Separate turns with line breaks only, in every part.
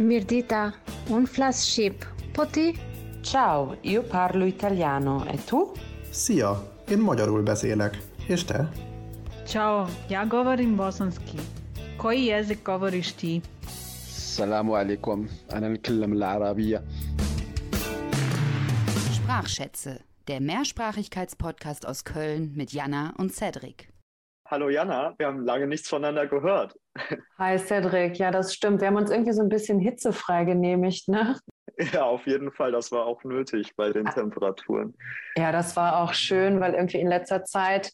Mirdita, un flagship. Poti?
Ciao, io parlo italiano. E tu?
Szia, én magyarul beszélek. És te?
Ciao, ja govorim bosanski. Koji jezik govoriš ti?
Assalamu alaikum, ana nitkallam al-arabiyya.
Sprachschätze, der Mehrsprachigkeitspodcast aus Köln mit Jana und Cedric.
Hallo Jana, wir haben lange nichts voneinander gehört.
Hi Cedric, ja, das stimmt. Wir haben uns irgendwie so ein bisschen hitzefrei genehmigt, ne?
Ja, auf jeden Fall, das war auch nötig bei den Temperaturen.
Ja, das war auch schön, weil irgendwie in letzter Zeit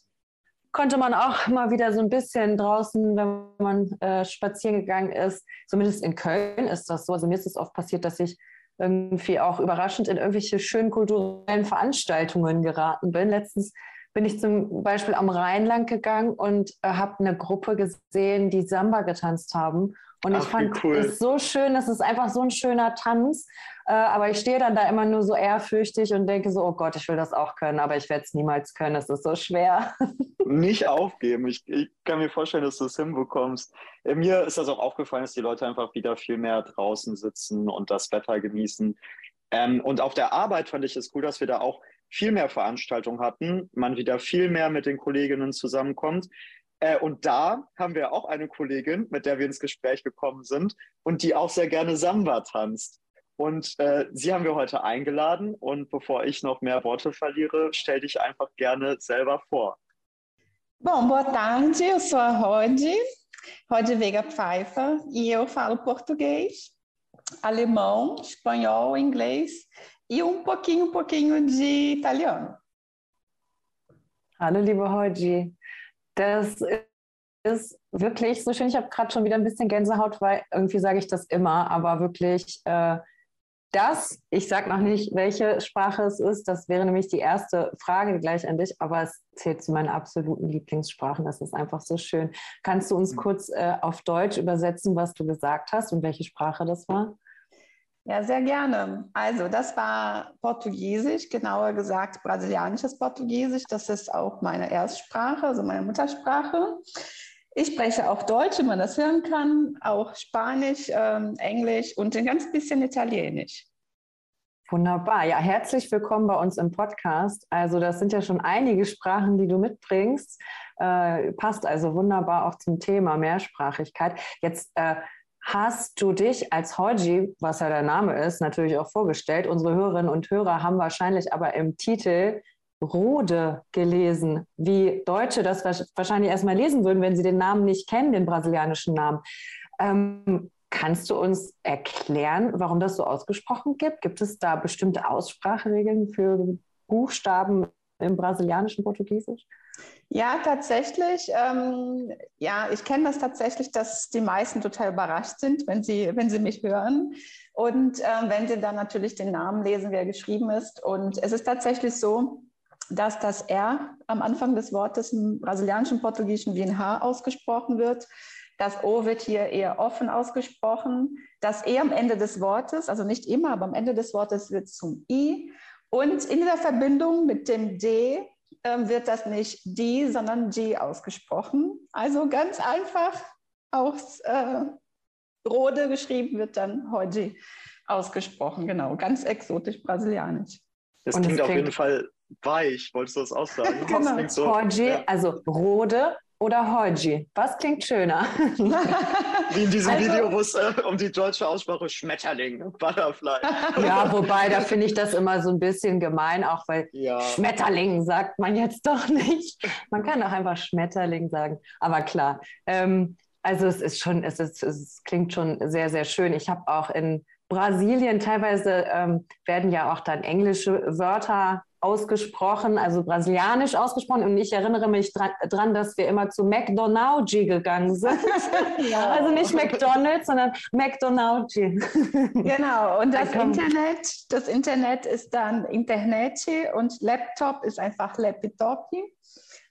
konnte man auch mal wieder so ein bisschen draußen, wenn man äh, spazieren gegangen ist, zumindest in Köln ist das so. Also mir ist es oft passiert, dass ich irgendwie auch überraschend in irgendwelche schönen kulturellen Veranstaltungen geraten bin. Letztens bin ich zum Beispiel am Rhein lang gegangen und äh, habe eine Gruppe gesehen, die Samba getanzt haben. Und
Ach,
ich fand
cool.
es so schön, das ist einfach so ein schöner Tanz. Äh, aber ich stehe dann da immer nur so ehrfürchtig und denke so, oh Gott, ich will das auch können, aber ich werde es niemals können, es ist so schwer.
Nicht aufgeben. Ich, ich kann mir vorstellen, dass du es hinbekommst. Äh, Mir ist das auch aufgefallen, dass die Leute einfach wieder viel mehr draußen sitzen und das Wetter genießen. Ähm, und auf der Arbeit fand ich es cool, dass wir da auch viel mehr Veranstaltungen hatten, man wieder viel mehr mit den Kolleginnen zusammenkommt. Äh, und da haben wir auch eine Kollegin, mit der wir ins Gespräch gekommen sind und die auch sehr gerne Samba tanzt. Und äh, sie haben wir heute eingeladen. Und bevor ich noch mehr Worte verliere, stell dich einfach gerne selber vor.
Bom, boa tarde, eu sou a Rod, Rod Veiga Pfeiffer, e eu falo português, alemão, espanhol, inglês e um pouquinho, um pouquinho de italiano.
Hallo, liebe Hoji. Das ist wirklich so schön. Ich habe gerade schon wieder ein bisschen Gänsehaut, weil irgendwie sage ich das immer, aber wirklich äh, das, ich sage noch nicht, welche Sprache es ist, das wäre nämlich die erste Frage gleich an dich, aber es zählt zu meinen absoluten Lieblingssprachen. Das ist einfach so schön. Kannst du uns kurz äh, auf Deutsch übersetzen, was du gesagt hast und welche Sprache das war?
Ja, sehr gerne. Also, das war Portugiesisch, genauer gesagt brasilianisches Portugiesisch. Das ist auch meine Erstsprache, also meine Muttersprache. Ich spreche auch Deutsch, wie man das hören kann, auch Spanisch, ähm, Englisch und ein ganz bisschen Italienisch.
Wunderbar. Ja, herzlich willkommen bei uns im Podcast. Also das sind ja schon einige Sprachen, die du mitbringst. Äh, passt also wunderbar auch zum Thema Mehrsprachigkeit. Jetzt äh, hast du dich als Hoji, was ja der Name ist, natürlich auch vorgestellt. Unsere Hörerinnen und Hörer haben wahrscheinlich aber im Titel Rode gelesen, wie Deutsche das wahrscheinlich erstmal lesen würden, wenn sie den Namen nicht kennen, den brasilianischen Namen. Ähm, kannst du uns erklären, warum das so ausgesprochen gibt? Gibt es da bestimmte Ausspracheregeln für Buchstaben im brasilianischen Portugiesisch?
Ja, tatsächlich. Ähm, ja, ich kenne das tatsächlich, dass die meisten total überrascht sind, wenn sie, wenn sie mich hören. Und ähm, wenn sie dann natürlich den Namen lesen, wer geschrieben ist. Und es ist tatsächlich so, dass das R am Anfang des Wortes im brasilianischen Portugiesischen wie ein H ausgesprochen wird. Das O wird hier eher offen ausgesprochen. Das E am Ende des Wortes, also nicht immer, aber am Ende des Wortes wird zum I. Und in der Verbindung mit dem D äh, wird das nicht D, sondern G ausgesprochen. Also ganz einfach aus äh, Rode geschrieben wird dann Hoji ausgesprochen. Genau, ganz exotisch brasilianisch.
Das
Und es
klingt auf
klingt-
jeden Fall weich, wolltest du das auch sagen? Das
Genau.
klingt so,
Hoji,
ja,
also Rode oder Hoji? Was klingt schöner?
wie in diesem
Also-
Video, wo es äh, um die deutsche Aussprache Schmetterling, Butterfly.
ja, wobei, da finde ich das immer so ein bisschen gemein, auch weil
Ja,
Schmetterling sagt man jetzt doch nicht. Man kann doch einfach Schmetterling sagen. Aber klar, ähm, also es ist schon, es, ist, es klingt schon sehr, sehr schön. Ich habe auch in Brasilien teilweise ähm, werden ja auch dann englische Wörter ausgesprochen, also brasilianisch ausgesprochen. Und ich erinnere mich dran dass wir immer zu McDonald's gegangen sind.
Ja.
Also nicht McDonald's, sondern McDonald's.
Genau, und das Internet, das Internet ist dann Internet und Laptop ist einfach Laptop.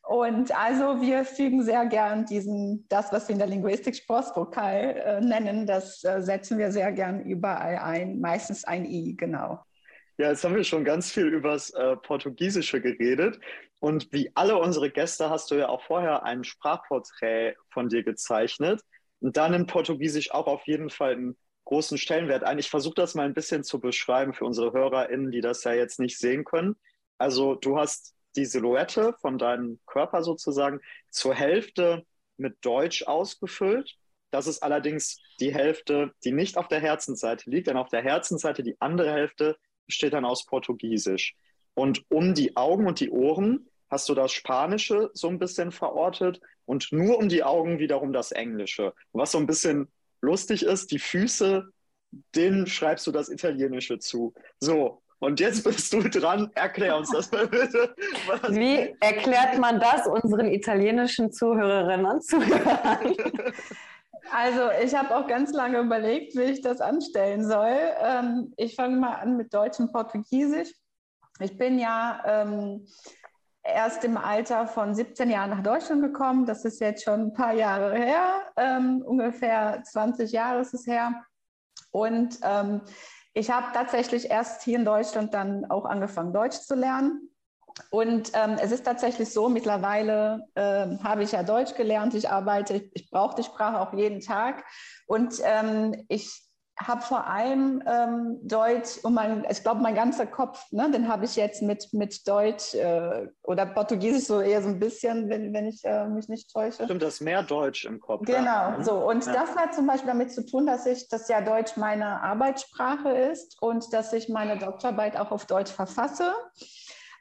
Und also wir fügen sehr gern diesen, das, was wir in der Linguistik Sprossvokal äh, nennen, das äh, setzen wir sehr gern überall ein, meistens ein I, genau.
Ja, jetzt haben wir schon ganz viel übers äh, Portugiesische geredet. Und wie alle unsere Gäste hast du ja auch vorher ein Sprachporträt von dir gezeichnet und dann in Portugiesisch auch auf jeden Fall ein großen Stellenwert ein. Ich versuche das mal ein bisschen zu beschreiben für unsere HörerInnen, die das ja jetzt nicht sehen können. Also du hast die Silhouette von deinem Körper sozusagen zur Hälfte mit Deutsch ausgefüllt. Das ist allerdings die Hälfte, die nicht auf der Herzensseite liegt, denn auf der Herzensseite die andere Hälfte besteht dann aus Portugiesisch. Und um die Augen und die Ohren hast du das Spanische so ein bisschen verortet und nur um die Augen wiederum das Englische. Was so ein bisschen lustig ist, die Füße, denen schreibst du das Italienische zu. So, und jetzt bist du dran. Erklär uns das mal bitte.
Was Wie erklärt man das unseren italienischen Zuhörerinnen und Zuhörern?
Also ich habe auch ganz lange überlegt, wie ich das anstellen soll. Ähm, ich fange mal an mit Deutsch und Portugiesisch. Ich bin ja ähm, erst im Alter von 17 Jahren nach Deutschland gekommen. Das ist jetzt schon ein paar Jahre her. Ähm, ungefähr 20 Jahre ist es her. Und ähm, ich habe tatsächlich erst hier in Deutschland dann auch angefangen, Deutsch zu lernen. Und ähm, es ist tatsächlich so, mittlerweile äh, habe ich ja Deutsch gelernt, ich arbeite, ich, ich brauche die Sprache auch jeden Tag. Und ähm, ich habe vor allem ähm, Deutsch und mein, ich glaube, mein ganzer Kopf, ne, den habe ich jetzt mit, mit Deutsch äh, oder Portugiesisch so eher so ein bisschen, wenn, wenn ich äh, mich nicht täusche.
Stimmt, das ist mehr Deutsch im Kopf.
Genau, ja. so. Und ja. das hat zum Beispiel damit zu tun, dass ich, dass ja Deutsch meine Arbeitssprache ist und dass ich meine Doktorarbeit auch auf Deutsch verfasse.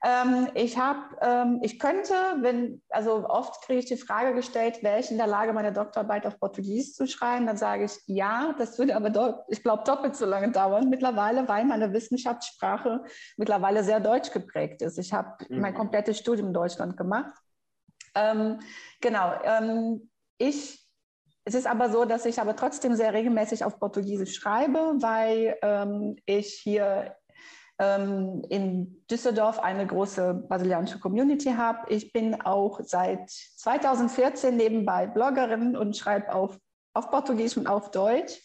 Ähm, ich habe, ähm, ich könnte, wenn, also oft kriege ich die Frage gestellt, wäre ich in der Lage, meine Doktorarbeit auf Portugiesisch zu schreiben? Dann sage ich ja, das würde aber, ich glaube, doppelt so lange dauern mittlerweile, weil meine Wissenschaftssprache mittlerweile sehr deutsch geprägt ist. Ich habe mhm. mein komplettes Studium in Deutschland gemacht. Ähm, genau. Ähm, ich es ist aber so, dass ich aber trotzdem sehr regelmäßig auf Portugiesisch schreibe, weil ähm, ich hier ähm, in Düsseldorf eine große brasilianische Community habe. Ich bin auch seit 2014 nebenbei Bloggerin und schreibe auf, auf Portugiesisch und auf Deutsch.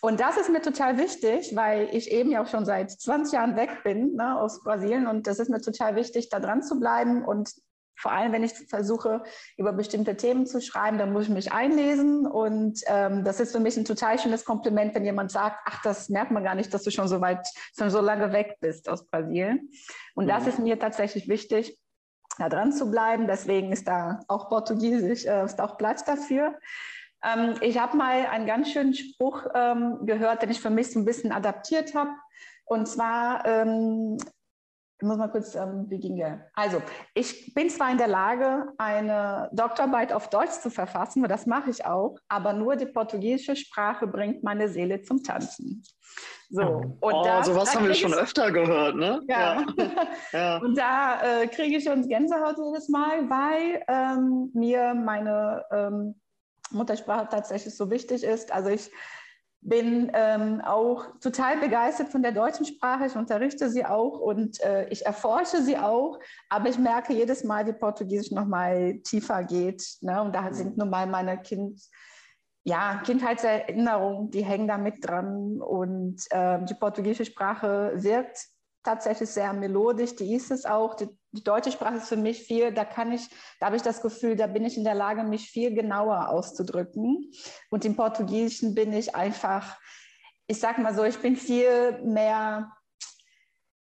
Und das ist mir total wichtig, weil ich eben ja auch schon seit 20 Jahren weg bin ne, aus Brasilien. Und das ist mir total wichtig, da dran zu bleiben und vor allem, wenn ich versuche, über bestimmte Themen zu schreiben, dann muss ich mich einlesen. Und ähm, das ist für mich ein total schönes Kompliment, wenn jemand sagt, ach, das merkt man gar nicht, dass du schon so weit, schon so lange weg bist aus Brasilien. Und mhm. das ist mir tatsächlich wichtig, da dran zu bleiben. Deswegen ist da auch Portugiesisch, äh, ist auch Platz dafür. Ähm, ich habe mal einen ganz schönen Spruch ähm, gehört, den ich für mich so ein bisschen adaptiert habe. Und zwar ähm, ich muss mal kurz, ähm, wie ging der? Also, ich bin zwar in der Lage, eine Doktorarbeit auf Deutsch zu verfassen, das mache ich auch, aber nur die portugiesische Sprache bringt meine Seele zum Tanzen.
So, und oh, da, sowas haben wir schon öfter gehört, ne?
Ja. ja. Und da äh, kriege ich schon Gänsehaut jedes Mal, weil ähm, mir meine ähm, Muttersprache tatsächlich so wichtig ist. Also ich bin ähm, auch total begeistert von der deutschen Sprache. Ich unterrichte sie auch und äh, ich erforsche sie auch, aber ich merke jedes Mal, wie Portugiesisch noch mal tiefer geht. Ne? Und da sind nun mal meine kind, ja, Kindheitserinnerungen, die hängen da mit dran. Und äh, die portugiesische Sprache wirkt tatsächlich sehr melodisch, die ist es auch. Die, die, deutsche Sprache ist für mich viel, da kann ich, da habe ich das Gefühl, da bin ich in der Lage, mich viel genauer auszudrücken. Und im Portugiesischen bin ich einfach, ich sage mal so, ich bin viel mehr,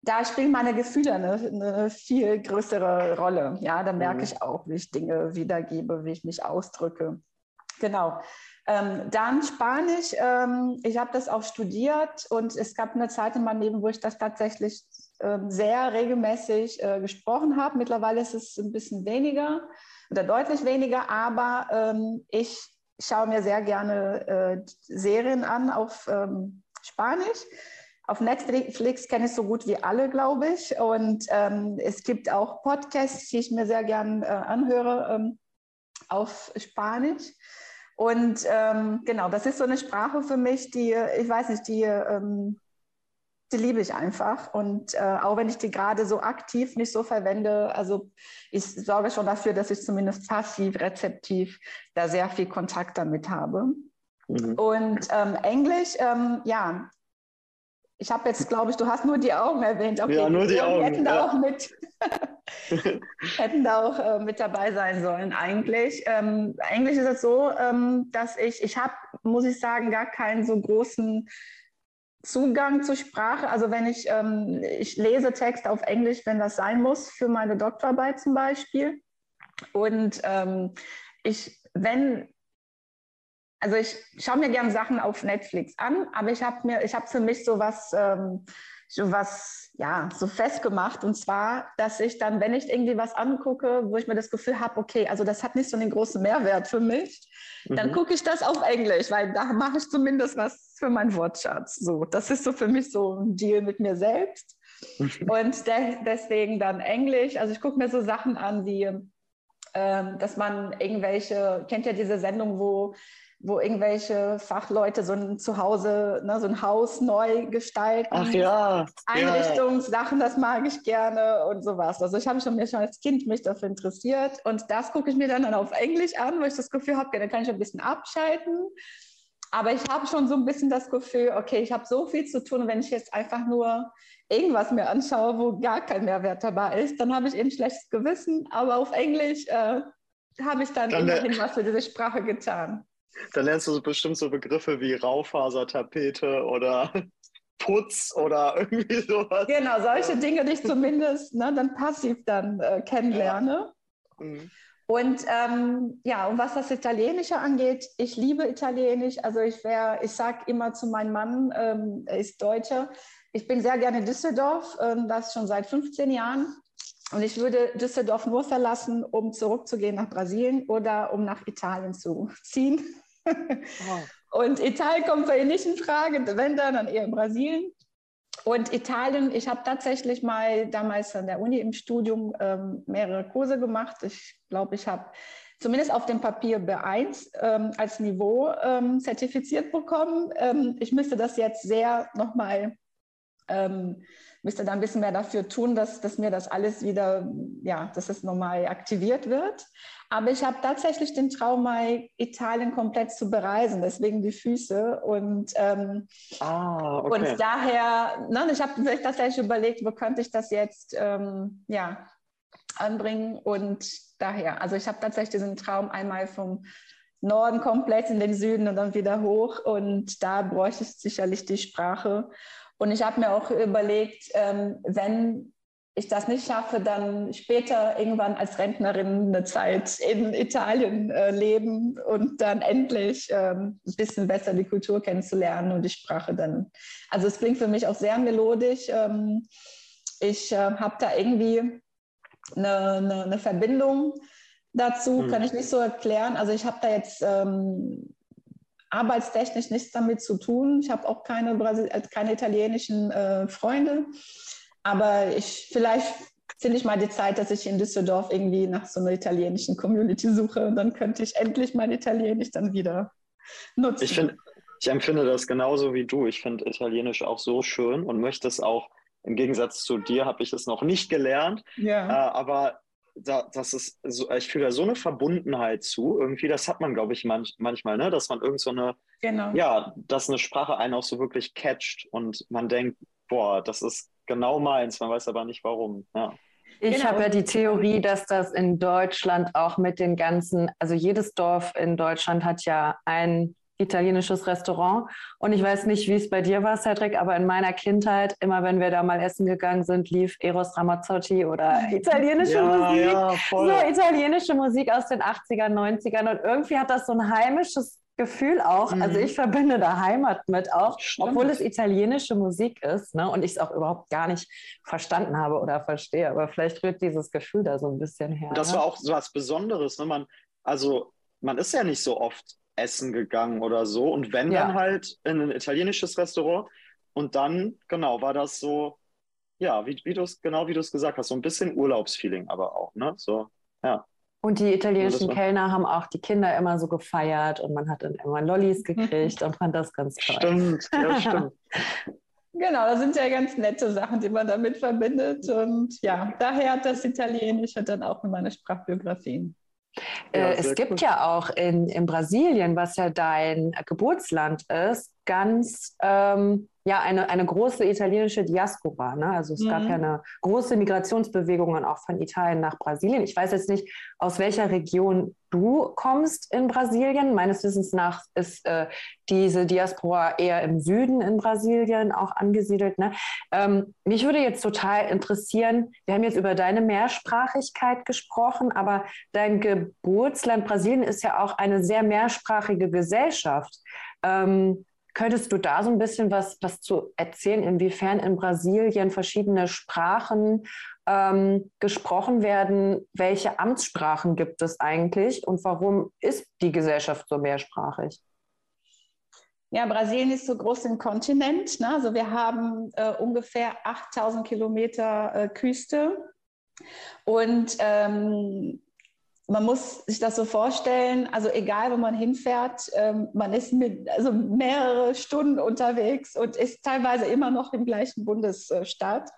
da spielen meine Gefühle eine, eine viel größere Rolle. Ja, da merke mhm. ich auch, wie ich Dinge wiedergebe, wie ich mich ausdrücke. Genau. Ähm, dann Spanisch, ähm, ich habe das auch studiert und es gab eine Zeit in meinem Leben, wo ich das tatsächlich ähm, sehr regelmäßig äh, gesprochen habe. Mittlerweile ist es ein bisschen weniger oder deutlich weniger, aber ähm, ich schaue mir sehr gerne äh, Serien an auf ähm, Spanisch. Auf Netflix kenne ich so gut wie alle, glaube ich. Und ähm, es gibt auch Podcasts, die ich mir sehr gerne äh, anhöre auf Spanisch. Und ähm, genau, das ist so eine Sprache für mich, die, ich weiß nicht, die, ähm, die liebe ich einfach. Und äh, auch wenn ich die gerade so aktiv nicht so verwende, also ich sorge schon dafür, dass ich zumindest passiv, rezeptiv da sehr viel Kontakt damit habe. Mhm. Und ähm, Englisch, ähm, ja, ich habe jetzt, glaube ich, du hast nur die Augen erwähnt.
Okay, ja, nur die Augen.
Hätten da
ja.
auch mit, hätten da auch äh, mit dabei sein sollen eigentlich. Ähm, eigentlich ist es so, ähm, dass ich, ich habe muss ich sagen, gar keinen so großen Zugang zur Sprache. Also wenn ich, ähm, ich lese Text auf Englisch, wenn das sein muss, für meine Doktorarbeit zum Beispiel. Und ähm, ich, wenn, also ich schaue mir gerne Sachen auf Netflix an, aber ich habe mir, ich habe für mich sowas, ähm, sowas, ja, so festgemacht. Und zwar, dass ich dann, wenn ich irgendwie was angucke, wo ich mir das Gefühl habe, okay, also das hat nicht so einen großen Mehrwert für mich, mhm. dann gucke ich das auf Englisch, weil da mache ich zumindest was für meinen Wortschatz. So, das ist so für mich so ein Deal mit mir selbst. Und de deswegen dann Englisch. Also ich gucke mir so Sachen an wie, ähm, dass man irgendwelche, kennt ja diese Sendung, wo wo irgendwelche Fachleute so ein Zuhause, ne, so ein Haus neu gestalten.
Ach ja.
Einrichtungssachen, ja. das mag ich gerne und sowas. Also ich habe schon mir schon als Kind mich dafür interessiert und das gucke ich mir dann, dann auf Englisch an, weil ich das Gefühl habe, dann kann ich ein bisschen abschalten. Aber ich habe schon so ein bisschen das Gefühl, okay, ich habe so viel zu tun, wenn ich jetzt einfach nur irgendwas mir anschaue, wo gar kein Mehrwert dabei ist, dann habe ich eben schlechtes Gewissen. Aber auf Englisch äh, habe ich dann, dann immerhin was für diese Sprache getan.
Dann lernst du bestimmt so Begriffe wie Raufasertapete oder Putz oder irgendwie sowas.
Genau, solche Dinge, die ich zumindest ne, dann passiv dann äh, kennenlerne. Ja. Mhm. Und ähm, ja, und was das Italienische angeht, ich liebe Italienisch. Also ich wäre, ich sage immer zu meinem Mann, ähm, er ist Deutscher, ich bin sehr gerne in Düsseldorf, ähm, das schon seit 15 Jahren. Und ich würde Düsseldorf nur verlassen, um zurückzugehen nach Brasilien oder um nach Italien zu ziehen. Oh. Und Italien kommt für ihn nicht in Frage, wenn dann, dann eher Brasilien. Und Italien, ich habe tatsächlich mal damals an der Uni im Studium ähm, mehrere Kurse gemacht. Ich glaube, ich habe zumindest auf dem Papier B1 ähm, als Niveau ähm, zertifiziert bekommen. Ähm, ich müsste das jetzt sehr nochmal ähm, müsste da ein bisschen mehr dafür tun, dass, dass mir das alles wieder, ja, dass es nochmal aktiviert wird. Aber ich habe tatsächlich den Traum, mal Italien komplett zu bereisen, deswegen die Füße. Und, ähm,
ah, okay.
und daher, ne, ich habe mir tatsächlich überlegt, wo könnte ich das jetzt ähm, ja, anbringen. Und daher, also ich habe tatsächlich diesen Traum einmal vom Norden komplett in den Süden und dann wieder hoch. Und da bräuchte ich sicherlich die Sprache. Und ich habe mir auch überlegt, ähm, wenn ich das nicht schaffe, dann später irgendwann als Rentnerin eine Zeit in Italien äh, leben und dann endlich ähm, ein bisschen besser die Kultur kennenzulernen und die Sprache dann. Also es klingt für mich auch sehr melodisch. Ähm, ich äh, habe da irgendwie eine, eine, eine Verbindung dazu, mhm. kann ich nicht so erklären. Also ich habe da jetzt ähm, arbeitstechnisch nichts damit zu tun. Ich habe auch keine, Brasil äh, keine italienischen äh, Freunde. Aber ich, vielleicht finde ich mal die Zeit, dass ich in Düsseldorf irgendwie nach so einer italienischen Community suche. Und dann könnte ich endlich mein Italienisch dann wieder nutzen.
Ich, find, ich empfinde das genauso wie du. Ich finde Italienisch auch so schön und möchte es auch, im Gegensatz zu dir, habe ich es noch nicht gelernt. Ja. Äh, aber da, das ist so, ich fühle da so eine Verbundenheit zu. Irgendwie, das hat man, glaube ich, manch, manchmal, ne? dass man irgend so eine, genau. ja, dass eine Sprache einen auch so wirklich catcht und man denkt, boah, das ist genau meins, man weiß aber nicht warum. Ja.
Ich genau. habe ja die Theorie, dass das in Deutschland auch mit den ganzen, also jedes Dorf in Deutschland hat ja ein italienisches Restaurant. Und ich weiß nicht, wie es bei dir war, Cedric, aber in meiner Kindheit, immer wenn wir da mal essen gegangen sind, lief Eros Ramazzotti oder italienische ja, Musik. Ja, so italienische Musik aus den 80ern, 90ern. Und irgendwie hat das so ein heimisches Gefühl auch. Mhm. Also ich verbinde da Heimat mit auch, Stimmt. obwohl es italienische Musik ist ne, und ich es auch überhaupt gar nicht verstanden habe oder verstehe. Aber vielleicht rührt dieses Gefühl da so ein bisschen her.
Und das
ne?
war auch so was Besonderes. Ne? Man, also man ist ja nicht so oft essen gegangen oder so. Und wenn ja. dann halt in ein italienisches Restaurant. Und dann, genau, war das so, ja, wie, wie du es, genau wie du es gesagt hast, so ein bisschen Urlaubsfeeling aber auch, ne? So, ja.
Und die italienischen Kellner haben auch die Kinder immer so gefeiert und man hat dann immer Lollis gekriegt und fand das ganz toll.
Stimmt, ja, stimmt.
Genau, das sind ja ganz nette Sachen, die man damit verbindet. Und ja, daher hat das Italienische dann auch in meine Sprachbiografien.
Ja, äh, es gibt cool. ja auch in, in Brasilien, was ja dein Geburtsland ist, ganz ähm, ja eine, eine große italienische Diaspora. Ne? Also es mhm. gab ja eine große Migrationsbewegung auch von Italien nach Brasilien. Ich weiß jetzt nicht, aus welcher Region du kommst in Brasilien. Meines Wissens nach ist äh, diese Diaspora eher im Süden in Brasilien auch angesiedelt. Ne? Ähm, mich würde jetzt total interessieren, wir haben jetzt über deine Mehrsprachigkeit gesprochen, aber dein Geburtsland Brasilien ist ja auch eine sehr mehrsprachige Gesellschaft. Ähm, Könntest du da so ein bisschen was, was zu erzählen, inwiefern in Brasilien verschiedene Sprachen ähm, gesprochen werden? Welche Amtssprachen gibt es eigentlich und warum ist die Gesellschaft so mehrsprachig?
Ja, Brasilien ist so groß im Kontinent. Ne? Also wir haben äh, ungefähr 8000 Kilometer äh, Küste. Und ähm, man muss sich das so vorstellen, also egal, wo man hinfährt, ähm, man ist mit, also mehrere Stunden unterwegs und ist teilweise immer noch im gleichen Bundesstaat.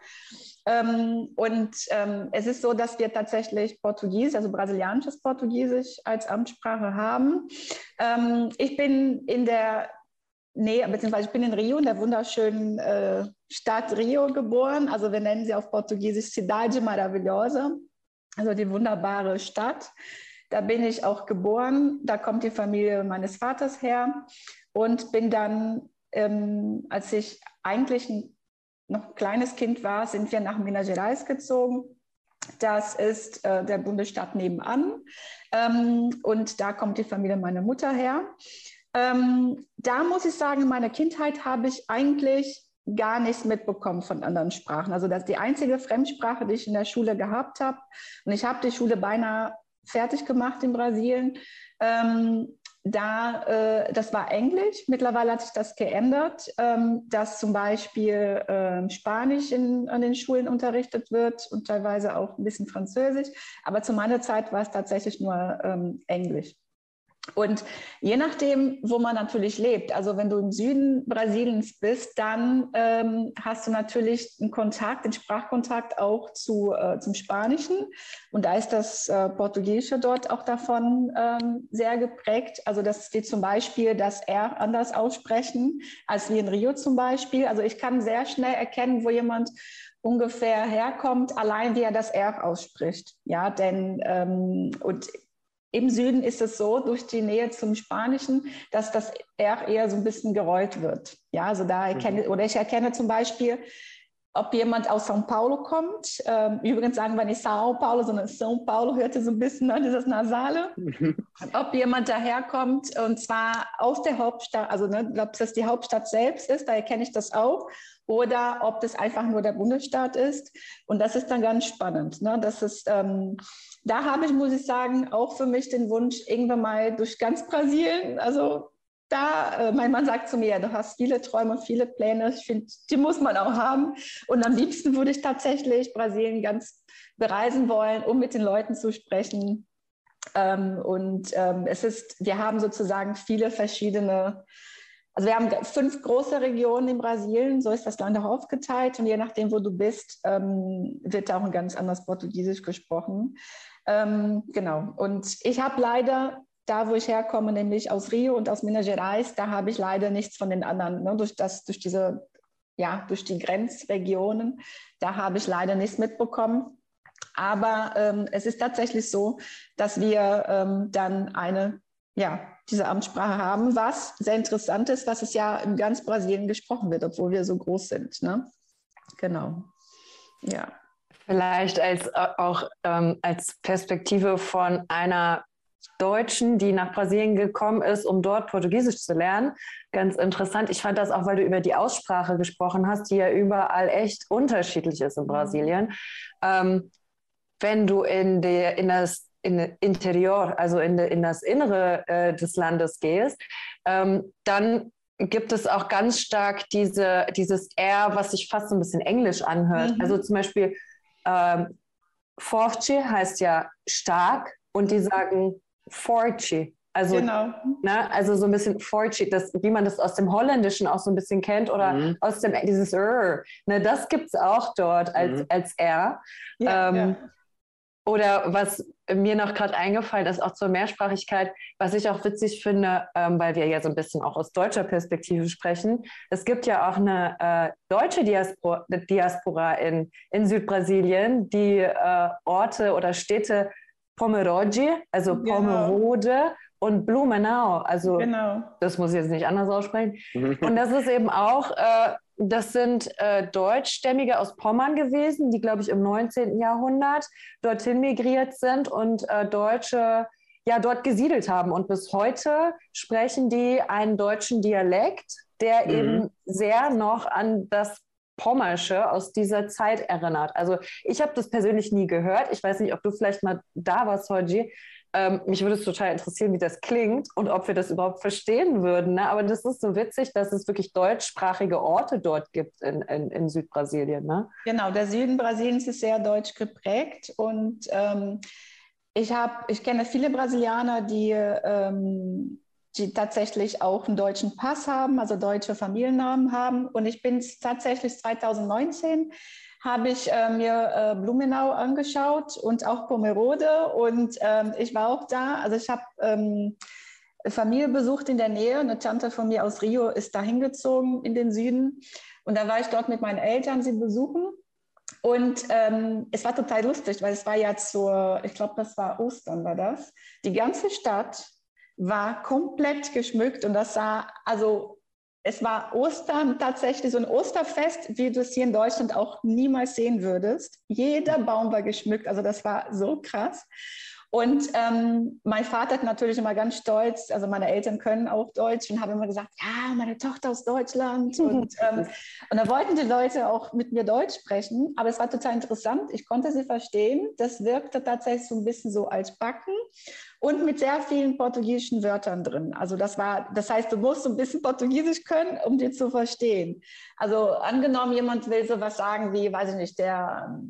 Ähm, und ähm, es ist so, dass wir tatsächlich Portugiesisch, also brasilianisches Portugiesisch als Amtssprache haben. Ich bin in der Nähe, beziehungsweise ich bin in Rio, in der wunderschönen äh, Stadt Rio geboren. Also wir nennen sie auf Portugiesisch Cidade Maravilhosa also die wunderbare Stadt. Da bin ich auch geboren. Da kommt die Familie meines Vaters her und bin dann, ähm, als ich eigentlich noch ein kleines Kind war, sind wir nach Minas Gerais gezogen. Das ist äh, der Bundesstaat nebenan. Ähm, und da kommt die Familie meiner Mutter her. Ähm, da muss ich sagen, in meiner Kindheit habe ich eigentlich gar nichts mitbekommen von anderen Sprachen. Also das ist die einzige Fremdsprache, die ich in der Schule gehabt habe. Und ich habe die Schule beinahe fertig gemacht in Brasilien. Ähm, da, äh, das war Englisch. Mittlerweile hat sich das geändert, ähm, dass zum Beispiel äh, Spanisch in, an den Schulen unterrichtet wird und teilweise auch ein bisschen Französisch. Aber zu meiner Zeit war es tatsächlich nur ähm, Englisch. Und je nachdem, wo man natürlich lebt, also wenn du im Süden Brasiliens bist, dann ähm, hast du natürlich einen Kontakt, den Sprachkontakt auch zu, äh, zum Spanischen. Und da ist das äh, Portugiesische dort auch davon ähm, sehr geprägt. Also dass die zum Beispiel das R anders aussprechen als wie in Rio zum Beispiel. Also ich kann sehr schnell erkennen, wo jemand ungefähr herkommt, allein wie er das R ausspricht. Ja, denn ähm, und im Süden ist es so, durch die Nähe zum Spanischen, dass das R eher so ein bisschen gerollt wird. Ja, also da erkenne, mhm. oder ich erkenne zum Beispiel, ob jemand aus São Paulo kommt. Ähm, übrigens sagen wir nicht São Paulo, sondern São Paulo hörte so ein bisschen an, dieses Nasale. ob jemand daherkommt und zwar aus der Hauptstadt, also ne, ob das die Hauptstadt selbst ist, da erkenne ich das auch. Oder ob das einfach nur der Bundesstaat ist. Und das ist dann ganz spannend. Ne? Das ist, ähm, da habe ich, muss ich sagen, auch für mich den Wunsch, irgendwann mal durch ganz Brasilien, also da, äh, mein Mann sagt zu mir, du hast viele Träume, viele Pläne. Ich finde, die muss man auch haben. Und am liebsten würde ich tatsächlich Brasilien ganz bereisen wollen, um mit den Leuten zu sprechen. Ähm, und ähm, es ist, wir haben sozusagen viele verschiedene, also wir haben fünf große Regionen in Brasilien, so ist das Land auch aufgeteilt. Und je nachdem, wo du bist, ähm, wird da auch ein ganz anderes Portugiesisch gesprochen. Ähm, genau. Und ich habe leider da, wo ich herkomme, nämlich aus Rio und aus Minas Gerais, da habe ich leider nichts von den anderen, ne, durch, das, durch diese, ja, durch die Grenzregionen, da habe ich leider nichts mitbekommen. Aber ähm, es ist tatsächlich so, dass wir ähm, dann eine, ja, diese Amtssprache haben, was sehr interessant ist, was es ja in ganz Brasilien gesprochen wird, obwohl wir so groß sind. Ne? Genau. Ja.
Vielleicht als äh, auch ähm, als Perspektive von einer Deutschen, die nach Brasilien gekommen ist, um dort Portugiesisch zu lernen. Ganz interessant. Ich fand das auch, weil du über die Aussprache gesprochen hast, die ja überall echt unterschiedlich ist in mhm. Brasilien. Ähm, wenn du in, der, in das in Interior, also in, in das Innere äh, des Landes gehst, ähm, dann gibt es auch ganz stark diese, dieses R, was sich fast so ein bisschen englisch anhört. Mhm. Also zum Beispiel ähm, Forte heißt ja stark und die sagen Forte. Also, genau. ne, also so ein bisschen Forte, das, wie man das aus dem Holländischen auch so ein bisschen kennt oder mhm. aus dem dieses R. Ne, das gibt es auch dort als, mhm. als R. Ja, ähm, ja. Oder was mir noch gerade eingefallen ist, auch zur Mehrsprachigkeit, was ich auch witzig finde, ähm, weil wir ja so ein bisschen auch aus deutscher Perspektive sprechen. Es gibt ja auch eine äh, deutsche Diaspora, Diaspora in, in Südbrasilien, die äh, Orte oder Städte Pomerode, also genau. Pomerode und Blumenau, also genau. das muss ich jetzt nicht anders aussprechen. und das ist eben auch äh, das sind äh, Deutschstämmige aus Pommern gewesen, die, glaube ich, im 19. Jahrhundert dorthin migriert sind und äh, Deutsche ja dort gesiedelt haben. Und bis heute sprechen die einen deutschen Dialekt, der mhm. eben sehr noch an das Pommersche aus dieser Zeit erinnert. Also ich habe das persönlich nie gehört. Ich weiß nicht, ob du vielleicht mal da warst, Hoji. Ähm, mich würde es total interessieren, wie das klingt und ob wir das überhaupt verstehen würden. Ne? Aber das ist so witzig, dass es wirklich deutschsprachige Orte dort gibt in, in, in Südbrasilien. Ne?
Genau, der Süden Brasiliens ist sehr deutsch geprägt und ähm, ich, hab, ich kenne viele Brasilianer, die, ähm, die tatsächlich auch einen deutschen Pass haben, also deutsche Familiennamen haben. Und ich bin tatsächlich 2019 habe ich äh, mir äh, Blumenau angeschaut und auch Pomerode und ähm, ich war auch da. Also ich habe ähm, Familie besucht in der Nähe. Eine Tante von mir aus Rio ist da hingezogen in den Süden und da war ich dort mit meinen Eltern sie besuchen. Und ähm, es war total lustig, weil es war ja zur, ich glaube, das war Ostern, war das. Die ganze Stadt war komplett geschmückt und das sah also es war Ostern tatsächlich so ein Osterfest, wie du es hier in Deutschland auch niemals sehen würdest. Jeder Baum war geschmückt, also das war so krass. Und ähm, mein Vater hat natürlich immer ganz stolz, also meine Eltern können auch Deutsch und haben immer gesagt, ja, meine Tochter aus Deutschland. Und, ähm, und da wollten die Leute auch mit mir Deutsch sprechen, aber es war total interessant. Ich konnte sie verstehen. Das wirkte tatsächlich so ein bisschen so als Backen und mit sehr vielen portugiesischen Wörtern drin. Also das war, das heißt, du musst so ein bisschen Portugiesisch können, um die zu verstehen. Also angenommen, jemand will so was sagen wie, weiß ich nicht, der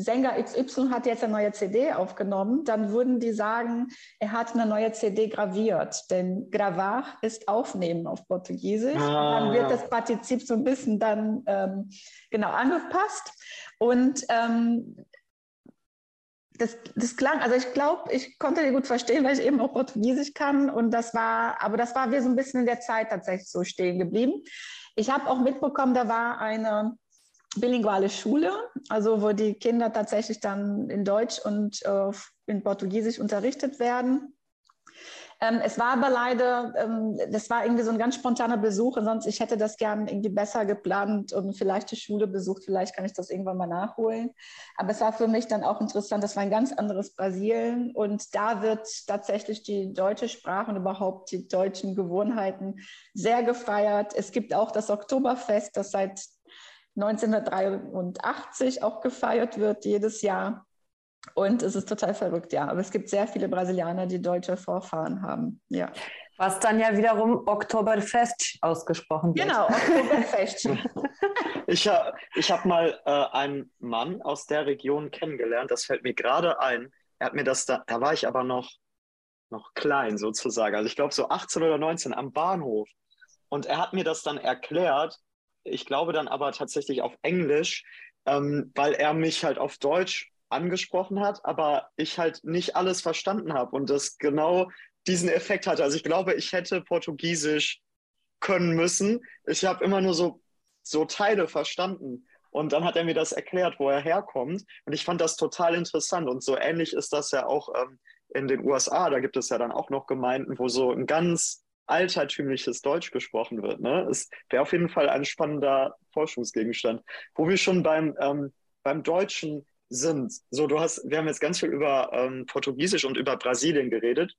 Sänger XY hat jetzt eine neue CD aufgenommen, dann würden die sagen, er hat eine neue CD graviert. Denn gravar ist aufnehmen auf Portugiesisch. Ah. Dann wird das Partizip so ein bisschen dann ähm, genau angepasst. Und ähm, das, das klang, also ich glaube, ich konnte die gut verstehen, weil ich eben auch Portugiesisch kann. Und das war, aber das war wie so ein bisschen in der Zeit tatsächlich so stehen geblieben. Ich habe auch mitbekommen, da war eine bilinguale Schule, also wo die Kinder tatsächlich dann in Deutsch und äh, in Portugiesisch unterrichtet werden. Ähm, es war aber leider, ähm, das war irgendwie so ein ganz spontaner Besuch, sonst ich hätte das gern irgendwie besser geplant und vielleicht die Schule besucht, vielleicht kann ich das irgendwann mal nachholen. Aber es war für mich dann auch interessant, das war ein ganz anderes Brasilien und da wird tatsächlich die deutsche Sprache und überhaupt die deutschen Gewohnheiten sehr gefeiert. Es gibt auch das Oktoberfest, das seit 1983 auch gefeiert wird, jedes Jahr. Und es ist total verrückt, ja. Aber es gibt sehr viele Brasilianer, die deutsche Vorfahren haben, ja.
Was dann ja wiederum Oktoberfest ausgesprochen wird.
Genau, Oktoberfest.
ich habe ich hab mal äh, einen Mann aus der Region kennengelernt, das fällt mir gerade ein. Er hat mir das, da, da war ich aber noch, noch klein sozusagen. Also ich glaube so 18 oder 19 am Bahnhof. Und er hat mir das dann erklärt, ich glaube dann aber tatsächlich auf Englisch, ähm, weil er mich halt auf Deutsch angesprochen hat, aber ich halt nicht alles verstanden habe und das genau diesen Effekt hatte. Also ich glaube, ich hätte Portugiesisch können müssen. Ich habe immer nur so, so Teile verstanden. Und dann hat er mir das erklärt, wo er herkommt. Und ich fand das total interessant. Und so ähnlich ist das ja auch ähm, in den USA. Da gibt es ja dann auch noch Gemeinden, wo so ein ganz altertümliches Deutsch gesprochen wird. Ne? Es wäre auf jeden Fall ein spannender Forschungsgegenstand. Wo wir schon beim, ähm, beim Deutschen sind. So, du hast, wir haben jetzt ganz viel über ähm, Portugiesisch und über Brasilien geredet.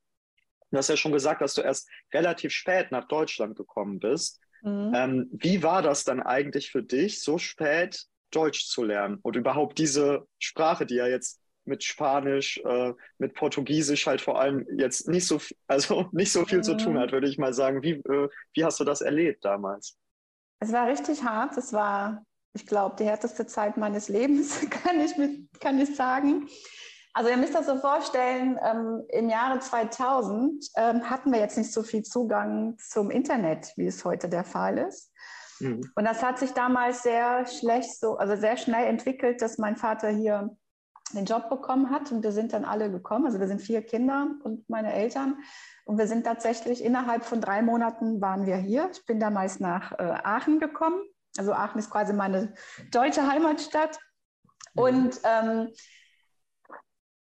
Du hast ja schon gesagt, dass du erst relativ spät nach Deutschland gekommen bist. Mhm. Ähm, wie war das dann eigentlich für dich, so spät Deutsch zu lernen und überhaupt diese Sprache, die ja jetzt mit Spanisch, äh, mit Portugiesisch halt vor allem jetzt nicht so, also nicht so viel mhm. zu tun mhm. hat, würde ich mal sagen. Wie, äh, wie hast du das erlebt damals?
Es war richtig hart. Es war, ich glaube, die härteste Zeit meines Lebens, kann ich, mit, kann ich sagen. Also ihr müsst das so vorstellen, ähm, im Jahre 2000 ähm, hatten wir jetzt nicht so viel Zugang zum Internet, wie es heute der Fall ist. Mhm. Und das hat sich damals sehr schlecht, so, also sehr schnell entwickelt, dass mein Vater hier den Job bekommen hat und wir sind dann alle gekommen. Also wir sind vier Kinder und meine Eltern. Und wir sind tatsächlich innerhalb von drei Monaten waren wir hier. Ich bin damals nach äh, Aachen gekommen. Also Aachen ist quasi meine deutsche Heimatstadt. Mhm. Und ähm,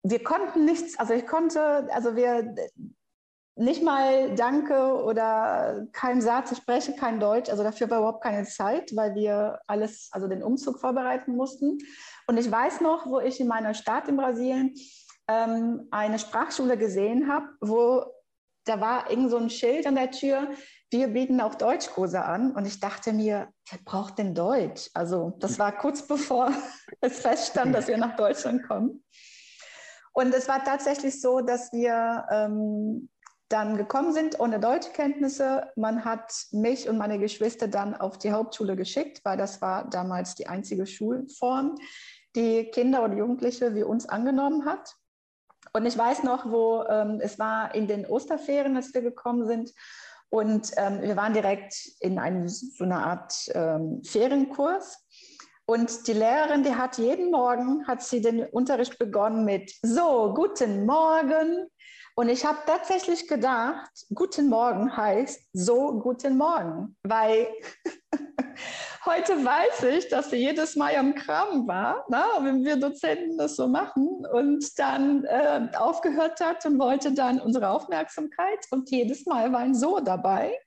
wir konnten nichts, also ich konnte, also wir nicht mal Danke oder kein Satz, ich spreche kein Deutsch, also dafür war überhaupt keine Zeit, weil wir alles, also den Umzug vorbereiten mussten. Und ich weiß noch, wo ich in meiner Stadt in Brasilien ähm, eine Sprachschule gesehen habe, wo da war irgend so ein Schild an der Tür, wir bieten auch Deutschkurse an. Und ich dachte mir, wer braucht denn Deutsch? Also das war kurz bevor es feststand, dass wir nach Deutschland kommen. Und es war tatsächlich so, dass wir ähm, dann gekommen sind ohne Deutschkenntnisse. Man hat mich und meine Geschwister dann auf die Hauptschule geschickt, weil das war damals die einzige Schulform, die Kinder und Jugendliche wie uns angenommen hat. Und ich weiß noch, wo ähm, es war in den Osterferien, als wir gekommen sind. Und ähm, wir waren direkt in einem, so einer Art ähm, Ferienkurs. Und die Lehrerin, die hat jeden Morgen, hat sie den Unterricht begonnen mit, so, guten Morgen, und ich habe tatsächlich gedacht, guten Morgen heißt so guten Morgen, weil heute weiß ich, dass sie jedes Mal am Kram war, ne, wenn wir Dozenten das so machen und dann äh, aufgehört hat und wollte dann unsere Aufmerksamkeit und jedes Mal war ein So dabei.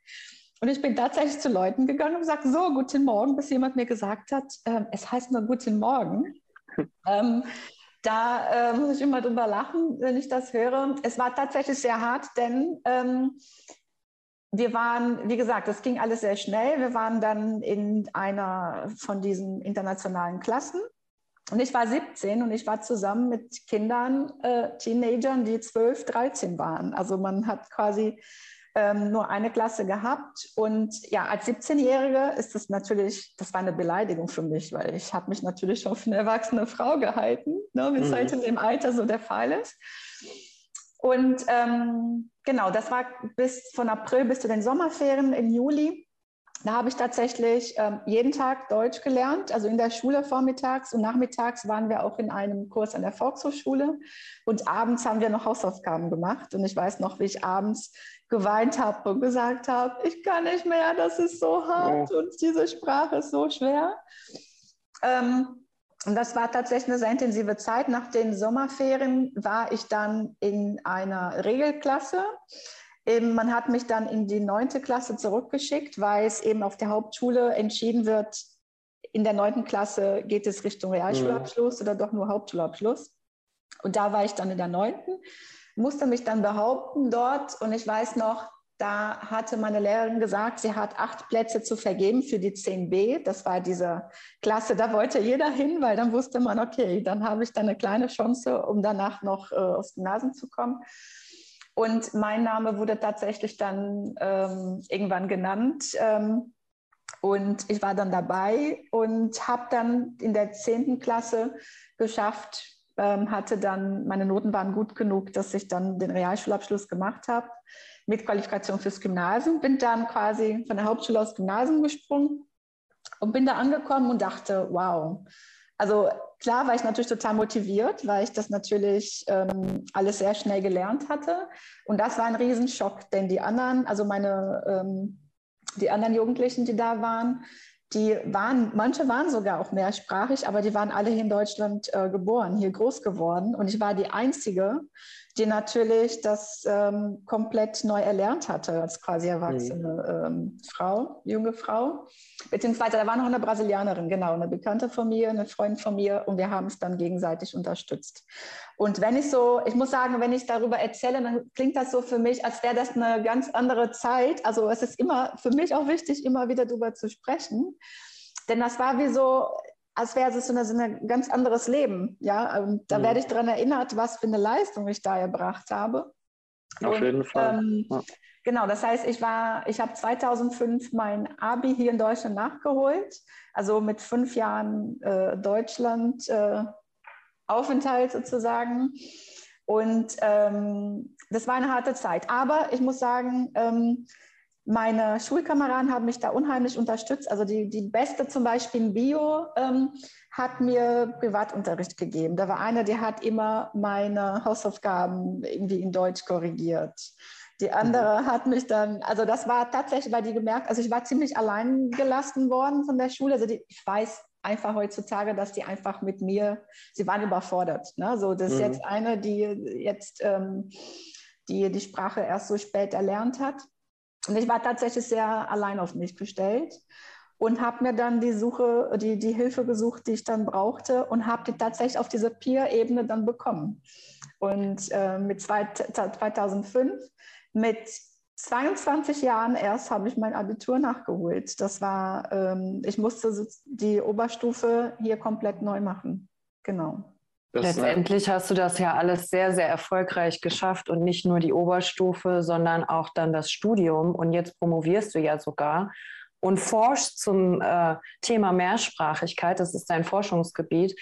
Und ich bin tatsächlich zu Leuten gegangen und gesagt, so, guten Morgen, bis jemand mir gesagt hat, äh, es heißt nur guten Morgen. ähm, da äh, muss ich immer drüber lachen, wenn ich das höre. Es war tatsächlich sehr hart, denn ähm, wir waren, wie gesagt, es ging alles sehr schnell. Wir waren dann in einer von diesen internationalen Klassen. Und ich war 17 und ich war zusammen mit Kindern, äh, Teenagern, die 12, 13 waren. Also man hat quasi ähm, nur eine Klasse gehabt. Und ja, als 17-Jährige ist das natürlich, das war eine Beleidigung für mich, weil ich habe mich natürlich für eine erwachsene Frau gehalten, ne, wie es mhm. halt in dem Alter so der Fall ist. Und ähm, genau, das war bis von April bis zu den Sommerferien im Juli. Da habe ich tatsächlich ähm, jeden Tag Deutsch gelernt, also in der Schule vormittags und nachmittags waren wir auch in einem Kurs an der Volkshochschule und abends haben wir noch Hausaufgaben gemacht und ich weiß noch, wie ich abends geweint habe und gesagt habe, ich kann nicht mehr, das ist so hart oh. und diese Sprache ist so schwer. Ähm, und das war tatsächlich eine sehr intensive Zeit. Nach den Sommerferien war ich dann in einer Regelklasse Eben, man hat mich dann in die neunte Klasse zurückgeschickt, weil es eben auf der Hauptschule entschieden wird, in der neunten Klasse geht es Richtung Realschulabschluss mhm. oder doch nur Hauptschulabschluss. Und da war ich dann in der neunten, musste mich dann behaupten dort. Und ich weiß noch, da hatte meine Lehrerin gesagt, sie hat acht Plätze zu vergeben für die 10b. Das war diese Klasse, da wollte jeder hin, weil dann wusste man, okay, dann habe ich dann eine kleine Chance, um danach noch äh, aufs Gymnasium zu kommen. Und mein Name wurde tatsächlich dann ähm, irgendwann genannt. Ähm, und ich war dann dabei und habe dann in der 10. Klasse geschafft, ähm, hatte dann, meine Noten waren gut genug, dass ich dann den Realschulabschluss gemacht habe mit Qualifikation fürs Gymnasium. Bin dann quasi von der Hauptschule aufs Gymnasium gesprungen und bin da angekommen und dachte, wow, also klar war ich natürlich total motiviert, weil ich das natürlich ähm, alles sehr schnell gelernt hatte. Und das war ein Riesenschock, denn die anderen, also meine, ähm, die anderen Jugendlichen, die da waren, die waren, manche waren sogar auch mehrsprachig, aber die waren alle hier in Deutschland äh, geboren, hier groß geworden. Und ich war die Einzige, die natürlich das ähm, komplett neu erlernt hatte als quasi erwachsene ähm, Frau, junge Frau. Beziehungsweise da war noch eine Brasilianerin, genau, eine Bekannte von mir, eine Freundin von mir und wir haben es dann gegenseitig unterstützt. Und wenn ich so, ich muss sagen, wenn ich darüber erzähle, dann klingt das so für mich, als wäre das eine ganz andere Zeit. Also es ist immer für mich auch wichtig, immer wieder darüber zu sprechen. Denn das war wie so, als wäre es so, ein ganz anderes Leben. Ja, und da mhm. werde ich daran erinnert, was für eine Leistung ich da erbracht habe.
Auf und, jeden Fall. Ähm, ja.
Genau, das heißt, ich war, ich habe 2005 mein Abi hier in Deutschland nachgeholt, also mit fünf Jahren äh, Deutschland äh, Aufenthalt sozusagen. Und ähm, das war eine harte Zeit. Aber ich muss sagen, ähm, meine Schulkameraden haben mich da unheimlich unterstützt. Also die, die Beste zum Beispiel in Bio ähm, hat mir Privatunterricht gegeben. Da war eine, die hat immer meine Hausaufgaben irgendwie in Deutsch korrigiert. Die andere mhm. hat mich dann, also das war tatsächlich, weil die gemerkt, also ich war ziemlich allein gelassen worden von der Schule. Also die, ich weiß einfach heutzutage, dass die einfach mit mir, sie waren überfordert. Ne? So, das ist mhm. jetzt eine, die jetzt ähm, die, die Sprache erst so spät erlernt hat. Und ich war tatsächlich sehr allein auf mich gestellt und habe mir dann die Suche, die, die Hilfe gesucht, die ich dann brauchte und habe die tatsächlich auf dieser Peer-Ebene dann bekommen. Und äh, mit zwei, 2005, mit 22 Jahren erst habe ich mein Abitur nachgeholt. Das war, ähm, ich musste die Oberstufe hier komplett neu machen. Genau.
Das Letztendlich hast du das ja alles sehr, sehr erfolgreich geschafft und nicht nur die Oberstufe, sondern auch dann das Studium. Und jetzt promovierst du ja sogar und forschst zum äh, Thema Mehrsprachigkeit. Das ist dein Forschungsgebiet.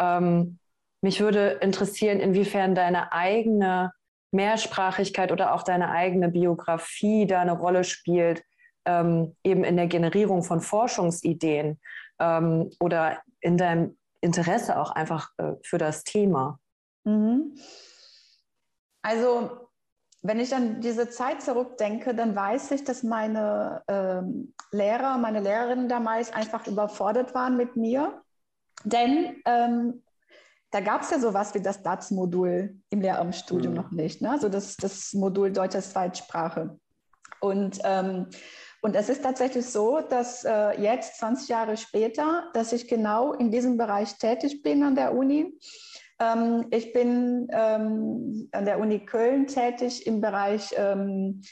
Ähm, mich würde interessieren, inwiefern deine eigene Mehrsprachigkeit oder auch deine eigene Biografie da eine Rolle spielt, ähm, eben in der Generierung von Forschungsideen ähm, oder in deinem Interesse auch einfach äh, für das Thema. Mhm.
Also wenn ich an diese Zeit zurückdenke, dann weiß ich, dass meine ähm, Lehrer, meine Lehrerinnen damals einfach überfordert waren mit mir. Denn ähm, da gab es ja sowas wie das DATS-Modul im Lehramtsstudium mhm. noch nicht. Ne? Also das, das Modul Deutscher Zweitsprache. Und, ähm, und es ist tatsächlich so, dass äh, jetzt, 20 Jahre später, dass ich genau in diesem Bereich tätig bin an der Uni. Ähm, ich bin ähm, an der Uni Köln tätig im Bereich ähm,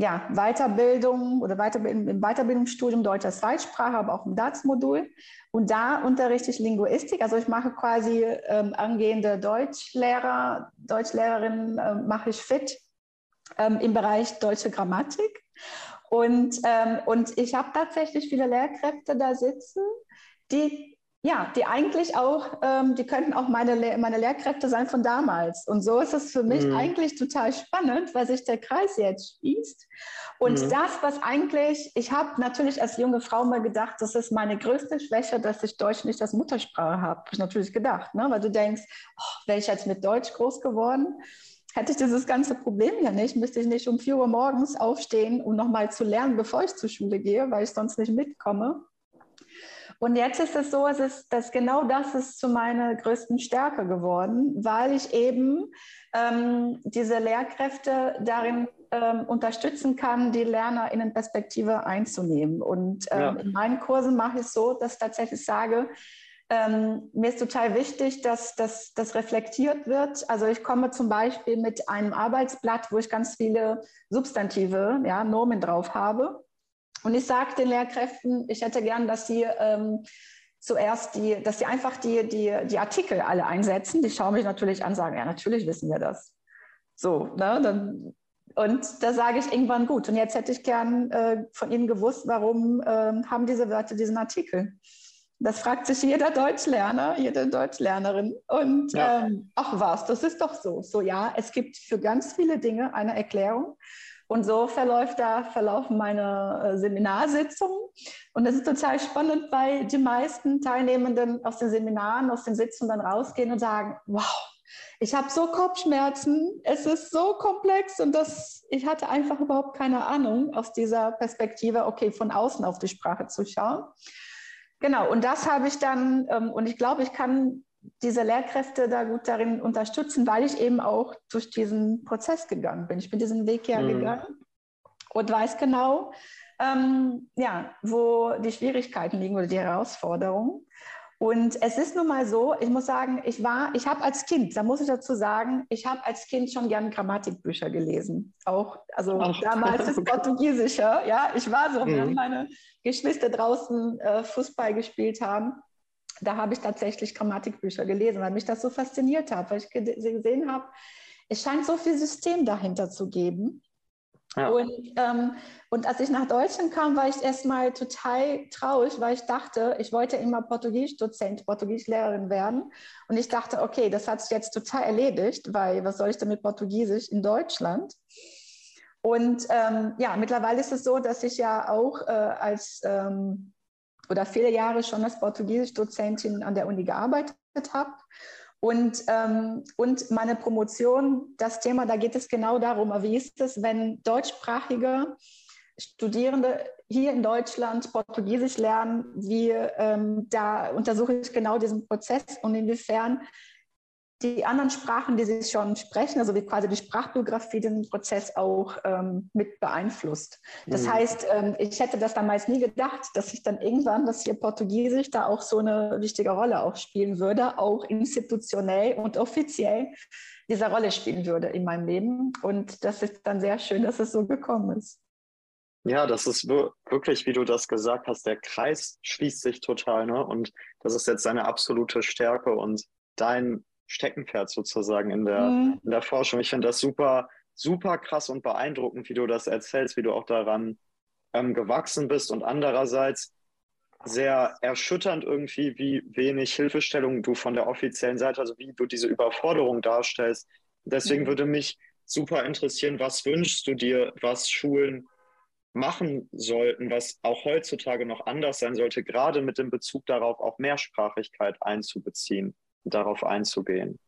ja, Weiterbildung oder Weiterbildung, im Weiterbildungsstudium deutscher Zweitsprache, aber auch im DATS-Modul. Und da unterrichte ich Linguistik. Also ich mache quasi ähm, angehende Deutschlehrer, Deutschlehrerinnen äh, mache ich fit ähm, im Bereich deutsche Grammatik. Und, ähm, und ich habe tatsächlich viele Lehrkräfte da sitzen, die ja, die eigentlich auch, ähm, die könnten auch meine, meine Lehrkräfte sein von damals. Und so ist es für mich mhm. eigentlich total spannend, weil sich der Kreis jetzt schließt. Und mhm. das, was eigentlich, ich habe natürlich als junge Frau mal gedacht, das ist meine größte Schwäche, dass ich Deutsch nicht als Muttersprache habe. Habe ich natürlich gedacht, ne? weil du denkst, oh, wäre ich jetzt mit Deutsch groß geworden, hätte ich dieses ganze Problem ja nicht, müsste ich nicht um 4 Uhr morgens aufstehen, um nochmal zu lernen, bevor ich zur Schule gehe, weil ich sonst nicht mitkomme. Und jetzt ist es so, es ist, dass genau das ist zu meiner größten Stärke geworden, weil ich eben ähm, diese Lehrkräfte darin ähm, unterstützen kann, die LernerInnenperspektive einzunehmen. Und ähm, ja. in meinen Kursen mache ich es so, dass ich tatsächlich sage, ähm, mir ist total wichtig, dass das reflektiert wird. Also ich komme zum Beispiel mit einem Arbeitsblatt, wo ich ganz viele Substantive, ja, Normen drauf habe. Und ich sage den Lehrkräften, ich hätte gern, dass sie ähm, zuerst die, dass sie einfach die, die, die Artikel alle einsetzen. Die schauen mich natürlich an, sagen, ja, natürlich wissen wir das. So, ne, dann, und da sage ich irgendwann gut. Und jetzt hätte ich gern äh, von Ihnen gewusst, warum äh, haben diese Wörter diesen Artikel? Das fragt sich jeder Deutschlerner, jede Deutschlernerin. Und ja. ähm, ach was, das ist doch so. So ja, es gibt für ganz viele Dinge eine Erklärung. Und so verläuft da, verlaufen meine äh, Seminarsitzungen. Und das ist total spannend, weil die meisten Teilnehmenden aus den Seminaren, aus den Sitzungen dann rausgehen und sagen, wow, ich habe so Kopfschmerzen, es ist so komplex und das, ich hatte einfach überhaupt keine Ahnung aus dieser Perspektive, okay, von außen auf die Sprache zu schauen. Genau, und das habe ich dann, ähm, und ich glaube, ich kann diese Lehrkräfte da gut darin unterstützen, weil ich eben auch durch diesen Prozess gegangen bin. Ich bin diesen Weg ja mhm. gegangen und weiß genau, ähm, ja, wo die Schwierigkeiten liegen oder die Herausforderungen. Und es ist nun mal so, ich muss sagen, ich war, ich habe als Kind, da muss ich dazu sagen, ich habe als Kind schon gerne Grammatikbücher gelesen. Auch, also Ach, damals ist Portugiesischer, ja. Ich war so, mhm. wenn meine Geschwister draußen äh, Fußball gespielt haben da habe ich tatsächlich Grammatikbücher gelesen, weil mich das so fasziniert hat, weil ich gesehen habe, es scheint so viel System dahinter zu geben. Ja. Und, ähm, und als ich nach Deutschland kam, war ich erstmal total traurig, weil ich dachte, ich wollte immer Portugiesisch-Dozent, Portugiesischlehrerin werden. Und ich dachte, okay, das hat sich jetzt total erledigt, weil was soll ich denn mit Portugiesisch in Deutschland? Und ähm, ja, mittlerweile ist es so, dass ich ja auch äh, als ähm, oder viele Jahre schon als Portugiesisch-Dozentin an der Uni gearbeitet habe. Und, ähm, und meine Promotion, das Thema, da geht es genau darum, wie ist es, wenn deutschsprachige Studierende hier in Deutschland Portugiesisch lernen, wie ähm, da untersuche ich genau diesen Prozess und inwiefern die anderen Sprachen, die sie schon sprechen, also wie quasi die Sprachbiografie den Prozess auch ähm, mit beeinflusst. Das mhm. heißt, ähm, ich hätte das damals nie gedacht, dass ich dann irgendwann, dass hier Portugiesisch da auch so eine wichtige Rolle auch spielen würde, auch institutionell und offiziell diese Rolle spielen würde in meinem Leben. Und das ist dann sehr schön, dass es so gekommen ist.
Ja, das ist wirklich, wie du das gesagt hast, der Kreis schließt sich total, ne? Und das ist jetzt deine absolute Stärke und dein Steckenpferd sozusagen in der, mhm. in der Forschung. Ich finde das super, super krass und beeindruckend, wie du das erzählst, wie du auch daran ähm, gewachsen bist und andererseits sehr erschütternd irgendwie, wie wenig Hilfestellung du von der offiziellen Seite, also wie du diese Überforderung darstellst. Deswegen mhm. würde mich super interessieren, was wünschst du dir, was Schulen machen sollten, was auch heutzutage noch anders sein sollte, gerade mit dem Bezug darauf, auch Mehrsprachigkeit einzubeziehen darauf einzugehen.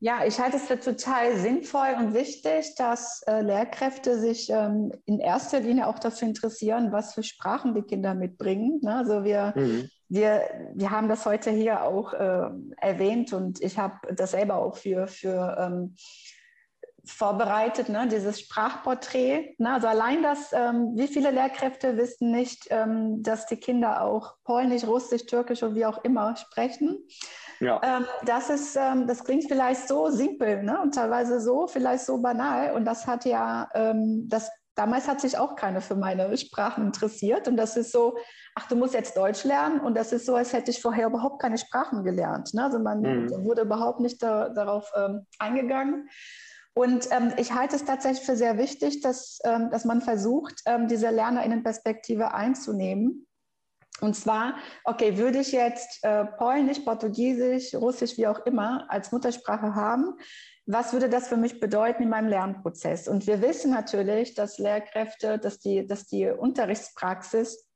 Ja, ich halte es für total sinnvoll und wichtig, dass äh, Lehrkräfte sich ähm, in erster Linie auch dafür interessieren, was für Sprachen die Kinder mitbringen. Ne? Also wir, mhm. wir, wir haben das heute hier auch äh, erwähnt und ich habe das selber auch für, für ähm, vorbereitet, ne? dieses Sprachporträt. Ne? Also allein das, ähm, wie viele Lehrkräfte wissen nicht, ähm, dass die Kinder auch Polnisch, Russisch, Türkisch und wie auch immer sprechen. Ja. Ähm, das, ist, ähm, das klingt vielleicht so simpel ne? und teilweise so, vielleicht so banal. Und das hat ja, ähm, das, damals hat sich auch keiner für meine Sprachen interessiert. Und das ist so, ach, du musst jetzt Deutsch lernen. Und das ist so, als hätte ich vorher überhaupt keine Sprachen gelernt. Ne? Also man mhm. wurde überhaupt nicht da, darauf ähm, eingegangen. Und ähm, ich halte es tatsächlich für sehr wichtig, dass, ähm, dass man versucht, ähm, diese LernerInnenperspektive einzunehmen. Und zwar, okay, würde ich jetzt äh, Polnisch, Portugiesisch, Russisch, wie auch immer, als Muttersprache haben, was würde das für mich bedeuten in meinem Lernprozess? Und wir wissen natürlich, dass Lehrkräfte, dass die, dass die Unterrichtspraxis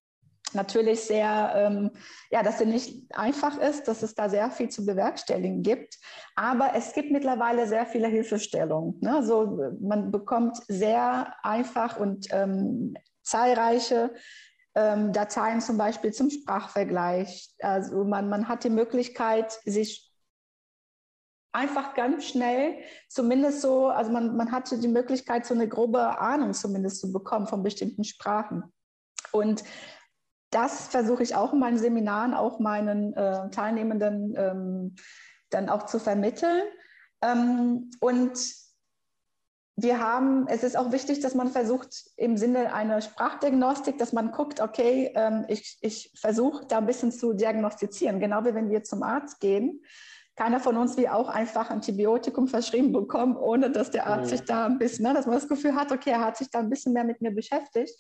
natürlich sehr, ähm, ja, dass sie nicht einfach ist, dass es da sehr viel zu bewerkstelligen gibt. Aber es gibt mittlerweile sehr viele Hilfestellungen. Ne? Also man bekommt sehr einfach und ähm, zahlreiche ähm, Dateien zum Beispiel zum Sprachvergleich. Also man, man hat die Möglichkeit, sich einfach ganz schnell, zumindest so, also man, man hatte die Möglichkeit, so eine grobe Ahnung zumindest zu bekommen von bestimmten Sprachen. Und das versuche ich auch in meinen Seminaren, auch meinen äh, Teilnehmenden ähm, dann auch zu vermitteln. Ähm, und wir haben, es ist auch wichtig, dass man versucht, im Sinne einer Sprachdiagnostik, dass man guckt, okay, ähm, ich, ich versuche da ein bisschen zu diagnostizieren, genau wie wenn wir zum Arzt gehen. Keiner von uns will auch einfach Antibiotikum verschrieben bekommen, ohne dass der Arzt mhm. sich da ein bisschen, ne, dass man das Gefühl hat, okay, er hat sich da ein bisschen mehr mit mir beschäftigt.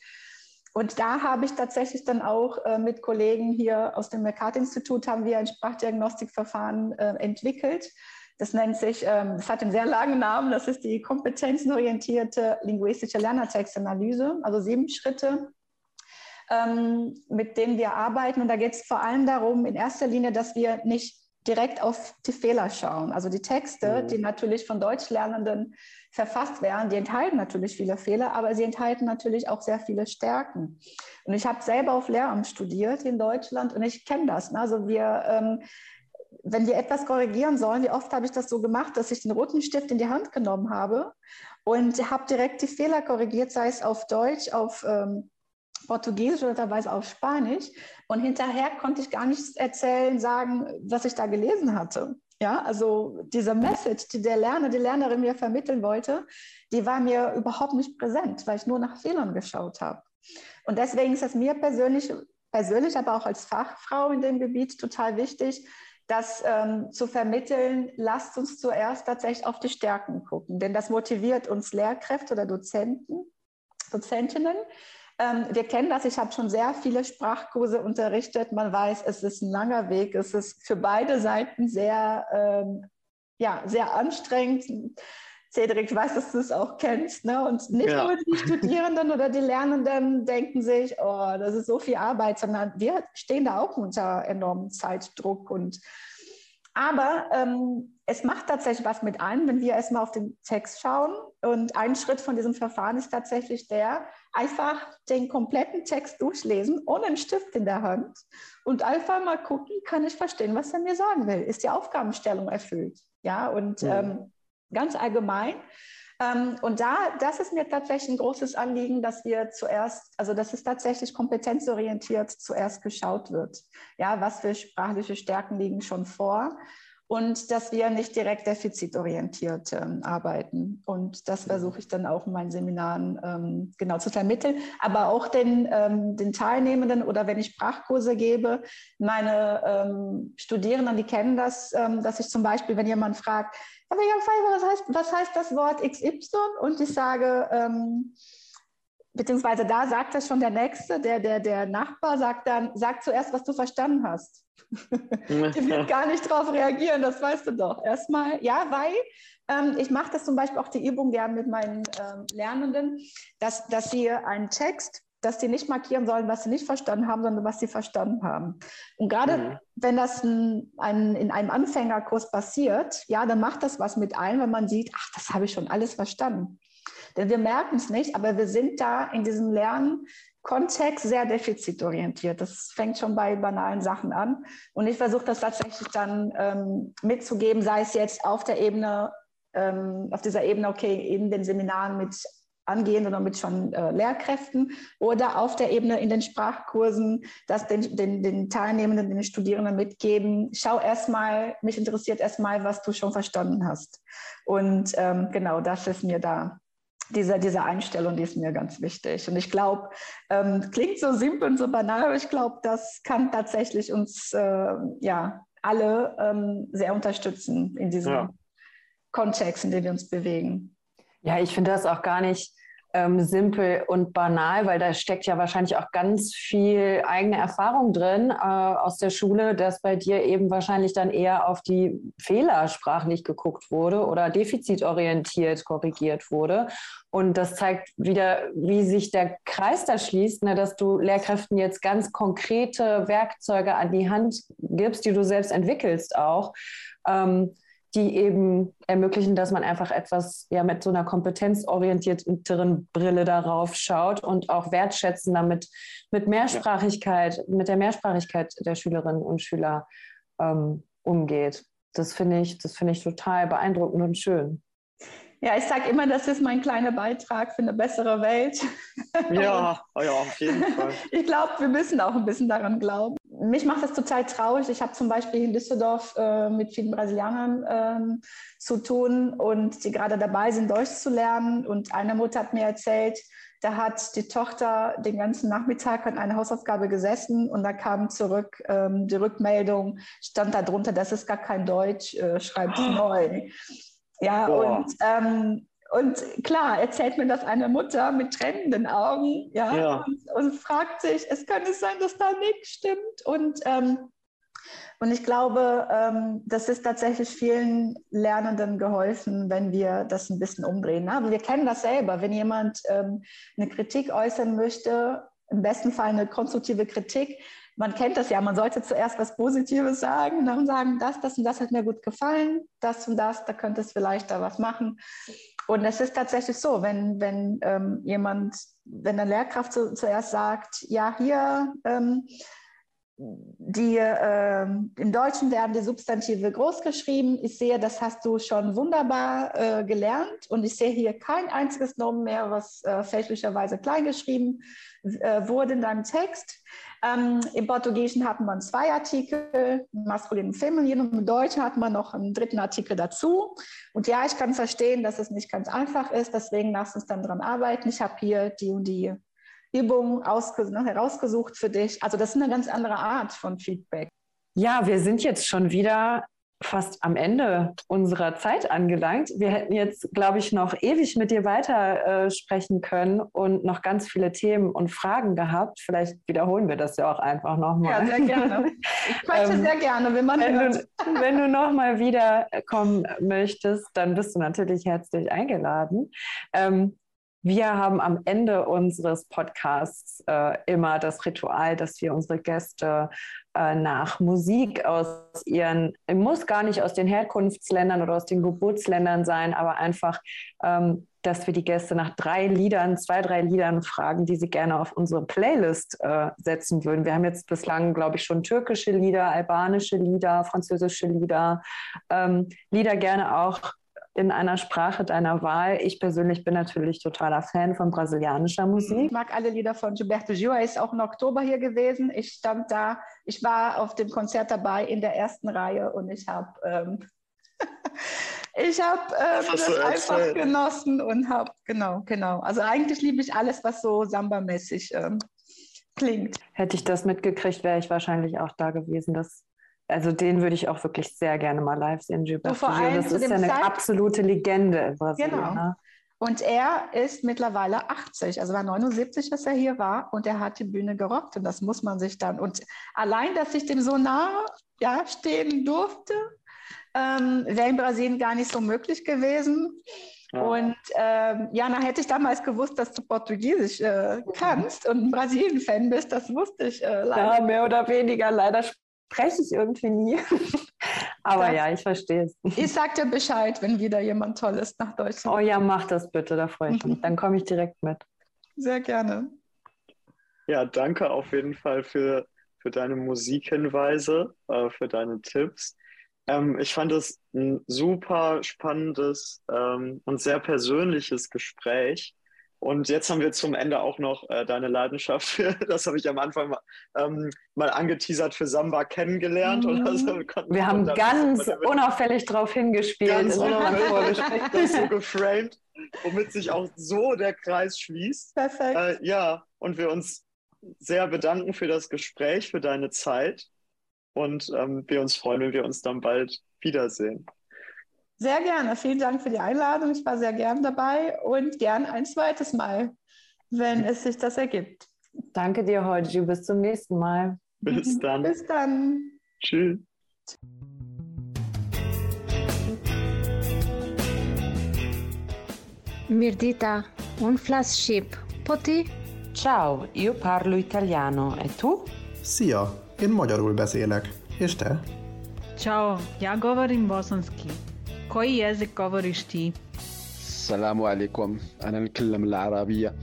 Und da habe ich tatsächlich dann auch äh, mit Kollegen hier aus dem Mercator-Institut haben wir ein Sprachdiagnostikverfahren äh, entwickelt. Das nennt sich, ähm, das hat einen sehr langen Namen, das ist die kompetenzenorientierte linguistische Lernertextanalyse, also sieben Schritte, ähm, mit denen wir arbeiten. Und da geht es vor allem darum, in erster Linie, dass wir nicht direkt auf die Fehler schauen. Also die Texte, mhm. die natürlich von Deutschlernenden verfasst werden, die enthalten natürlich viele Fehler, aber sie enthalten natürlich auch sehr viele Stärken. Und ich habe selber auf Lehramt studiert in Deutschland und ich kenne das. Ne? Also wir, ähm, wenn wir etwas korrigieren sollen, wie oft habe ich das so gemacht, dass ich den roten Stift in die Hand genommen habe und habe direkt die Fehler korrigiert, sei es auf Deutsch, auf ähm, Portugiesisch oder teilweise auf Spanisch. Und hinterher konnte ich gar nichts erzählen, sagen, was ich da gelesen hatte. Ja, also diese Message, die der Lerner, die Lernerin mir vermitteln wollte, die war mir überhaupt nicht präsent, weil ich nur nach Fehlern geschaut habe. Und deswegen ist es mir persönlich, persönlich, aber auch als Fachfrau in dem Gebiet total wichtig, das ähm, zu vermitteln, lasst uns zuerst tatsächlich auf die Stärken gucken, denn das motiviert uns Lehrkräfte oder Dozenten, Dozentinnen, ähm, wir kennen das, ich habe schon sehr viele Sprachkurse unterrichtet. Man weiß, es ist ein langer Weg, es ist für beide Seiten sehr, ähm, ja, sehr anstrengend. Cedric, ich weiß, dass du es auch kennst. Ne? Und nicht
Ja.
nur die Studierenden oder die Lernenden denken sich, oh, das ist so viel Arbeit, sondern wir stehen da auch unter enormem Zeitdruck. Und aber ähm, es macht tatsächlich was mit einem, wenn wir erstmal auf den Text schauen. Und ein Schritt von diesem Verfahren ist tatsächlich der, einfach den kompletten Text durchlesen, ohne einen Stift in der Hand und einfach mal gucken, kann ich verstehen, was er mir sagen will? Ist die Aufgabenstellung erfüllt? Ja, und
Ja.
Ähm, ganz allgemein. Ähm, und da, das ist mir tatsächlich ein großes Anliegen, dass wir zuerst, also dass es tatsächlich kompetenzorientiert zuerst geschaut wird. Ja, was für sprachliche Stärken liegen schon vor? Und dass wir nicht direkt defizitorientiert ähm, arbeiten. Und das versuche ich dann auch in meinen Seminaren ähm, genau zu vermitteln. Aber auch den, ähm, den Teilnehmenden oder wenn ich Sprachkurse gebe, meine ähm, Studierenden, die kennen das, ähm, dass ich zum Beispiel, wenn jemand fragt, aber was heißt, was heißt das Wort XY? Und ich sage, ähm, beziehungsweise da sagt das schon der Nächste, der, der, der Nachbar sagt dann, sag zuerst, was du verstanden hast. Der wird gar nicht darauf reagieren, das weißt du doch. Erstmal, ja, weil ähm, ich mache das zum Beispiel auch die Übung gern mit meinen ähm, Lernenden, dass, dass sie einen Text, dass sie nicht markieren sollen, was sie nicht verstanden haben, sondern was sie verstanden haben. Und gerade
Mhm.
wenn das ein, ein, in einem Anfängerkurs passiert, ja, dann macht das was mit ein, wenn man sieht, ach, das habe ich schon alles verstanden. Denn wir merken es nicht, aber wir sind da in diesem Lernkontext sehr defizitorientiert. Das fängt schon bei banalen Sachen an. Und ich versuche das tatsächlich dann ähm, mitzugeben, sei es jetzt auf der Ebene, ähm, auf dieser Ebene, okay, in den Seminaren mit angehenden oder mit schon äh, Lehrkräften oder auf der Ebene in den Sprachkursen, das den, den, den Teilnehmenden, den Studierenden mitgeben. Schau erstmal, mich interessiert erstmal, was du schon verstanden hast. Und ähm, genau das ist mir da diese, diese Einstellung, die ist mir ganz wichtig. Und ich glaube, ähm, klingt so simpel und so banal, aber ich glaube, das kann tatsächlich uns äh, ja alle ähm, sehr unterstützen in diesem
Ja.
Kontext, in dem wir uns bewegen.
Ja, ich finde das auch gar nicht ähm, simpel und banal, weil da steckt ja wahrscheinlich auch ganz viel eigene Erfahrung drin äh, aus der Schule, dass bei dir eben wahrscheinlich dann eher auf die Fehler sprachlich geguckt wurde oder defizitorientiert korrigiert wurde. Und das zeigt wieder, wie sich der Kreis da schließt, ne, dass du Lehrkräften jetzt ganz konkrete Werkzeuge an die Hand gibst, die du selbst entwickelst auch. Ähm, die eben ermöglichen, dass man einfach etwas ja mit so einer kompetenzorientierteren Brille darauf schaut und auch wertschätzender mit, mit Mehrsprachigkeit, mit der Mehrsprachigkeit der Schülerinnen und Schüler ähm, umgeht. Das finde ich, das finde ich total beeindruckend und schön.
Ja, ich sage immer, das ist mein kleiner Beitrag für eine bessere Welt.
Ja, ja, auf jeden Fall.
ich glaube, wir müssen auch ein bisschen daran glauben. Mich macht das total traurig. Ich habe zum Beispiel in Düsseldorf äh, mit vielen Brasilianern ähm, zu tun und die gerade dabei sind, Deutsch zu lernen. Und eine Mutter hat mir erzählt, da hat die Tochter den ganzen Nachmittag an einer Hausaufgabe gesessen und da kam zurück ähm, die Rückmeldung, stand da drunter, das ist gar kein Deutsch, äh, schreibt neu. Ja,
Boah.
und, ähm, und klar erzählt mir das eine Mutter mit tränenden Augen, ja,
Ja.
Und, und fragt sich, es kann es sein, dass da nichts stimmt. Und, ähm, und ich glaube, ähm, das ist tatsächlich vielen Lernenden geholfen, wenn wir das ein bisschen umdrehen. ne? Aber wir kennen das selber, wenn jemand ähm, eine Kritik äußern möchte, im besten Fall eine konstruktive Kritik, man kennt das ja, man sollte zuerst was Positives sagen, dann sagen, das, das und das hat mir gut gefallen, das und das, da könnte es vielleicht da was machen. Und es ist tatsächlich so, wenn, wenn ähm, jemand, wenn eine Lehrkraft zu, zuerst sagt, ja, hier, ähm, die, ähm, im Deutschen werden die Substantive groß geschrieben. Ich sehe, das hast du schon wunderbar äh, gelernt und ich sehe hier kein einziges Nomen mehr, was äh, fälschlicherweise klein geschrieben äh, wurde in deinem Text. Ähm, Im Portugiesischen hatten wir zwei Artikel, maskulin und feminin, und im Deutschen hat man noch einen dritten Artikel dazu. Und ja, ich kann verstehen, dass es nicht ganz einfach ist, deswegen lass uns dann dran arbeiten. Ich habe hier die und die Übung ne, herausgesucht für dich. Also das ist eine ganz andere Art von Feedback.
Ja, wir sind jetzt schon wieder fast am Ende unserer Zeit angelangt. Wir hätten jetzt, glaube ich, noch ewig mit dir weiter äh, sprechen können und noch ganz viele Themen und Fragen gehabt. Vielleicht wiederholen wir das ja auch einfach nochmal.
Ja, sehr gerne. Ich spreche
Ähm,
sehr gerne, wenn man
Wenn
hört.
du, wenn du nochmal wiederkommen möchtest, dann bist du natürlich herzlich eingeladen. Ähm, wir haben am Ende unseres Podcasts äh, immer das Ritual, dass wir unsere Gäste äh, nach Musik aus ihren, muss gar nicht aus den Herkunftsländern oder aus den Geburtsländern sein, aber einfach, ähm, dass wir die Gäste nach drei Liedern, zwei, drei Liedern fragen, die sie gerne auf unsere Playlist äh, setzen würden. Wir haben jetzt bislang, glaube ich, schon türkische Lieder, albanische Lieder, französische Lieder, ähm, Lieder gerne auch in einer Sprache deiner Wahl. Ich persönlich bin natürlich totaler Fan von brasilianischer Musik.
Ich mag alle Lieder von Gilberto Gil. Er ist auch im Oktober hier gewesen. Ich stand da, ich war auf dem Konzert dabei in der ersten Reihe und ich habe ähm, ich habe ähm, das
du
einfach genossen und habe, genau, genau. Also eigentlich liebe ich alles, was so Samba-mäßig ähm, klingt.
Hätte ich das mitgekriegt, wäre ich wahrscheinlich auch da gewesen. Das, also den würde ich auch wirklich sehr gerne mal live sehen, Gilberto
vor
Gil.
allem
Das ist ja eine
Zeit-
absolute Legende in Brasilien.
Genau.
Ne?
Und er ist mittlerweile 80, also war 79, als er hier war und er hat die Bühne gerockt und das muss man sich dann. Und allein, dass ich dem so nah ja, stehen durfte, ähm, wäre in Brasilien gar nicht so möglich gewesen.
Ja.
Und ähm, ja, na hätte ich damals gewusst, dass du Portugiesisch äh, kannst und ein Brasilien-Fan bist, das wusste ich äh, leider.
Ja, mehr oder weniger. Leider spreche ich irgendwie nie. Aber
Das-
ja, ich verstehe es.
Ich sag dir Bescheid, wenn wieder jemand Tolles nach Deutschland.
Oh ja, mach das bitte, da freue ich mich. Dann komme ich direkt mit.
Sehr gerne.
Ja, danke auf jeden Fall für, für deine Musikhinweise, äh, für deine Tipps. Ähm, ich fand es ein super spannendes ähm, und sehr persönliches Gespräch. Und jetzt haben wir zum Ende auch noch äh, deine Leidenschaft das habe ich am Anfang mal, ähm, mal angeteasert, für Samba kennengelernt.
Mhm.
Oder so. Wir, konnten-
Wir haben ganz unauffällig drauf hingespielt.
ganz unauffällig so geframed, womit sich auch so der Kreis schließt.
Perfekt.
Äh, ja, und wir uns sehr bedanken für das Gespräch, für deine Zeit und ähm, wir uns freuen, wenn wir uns dann bald wiedersehen.
Sehr gerne. Vielen Dank für die Einladung. Ich war sehr gern dabei und gern ein zweites Mal, wenn es sich das ergibt.
Danke dir, Holgi. Bis zum nächsten Mal.
Bis dann.
Bis dann.
Tschüss.
Mirdita, un flash ship. Poti?
Ciao, io parlo italiano. E tu?
Szia, én magyarul beszélek. És te?
Ćao, ja govorim bosanski Koji jezik govoriš ti?
السلام عليكم أنا نتكلم العربية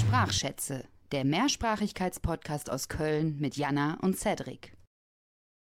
Sprachschätze, der Mehrsprachigkeitspodcast aus Köln mit Jana und Cedric.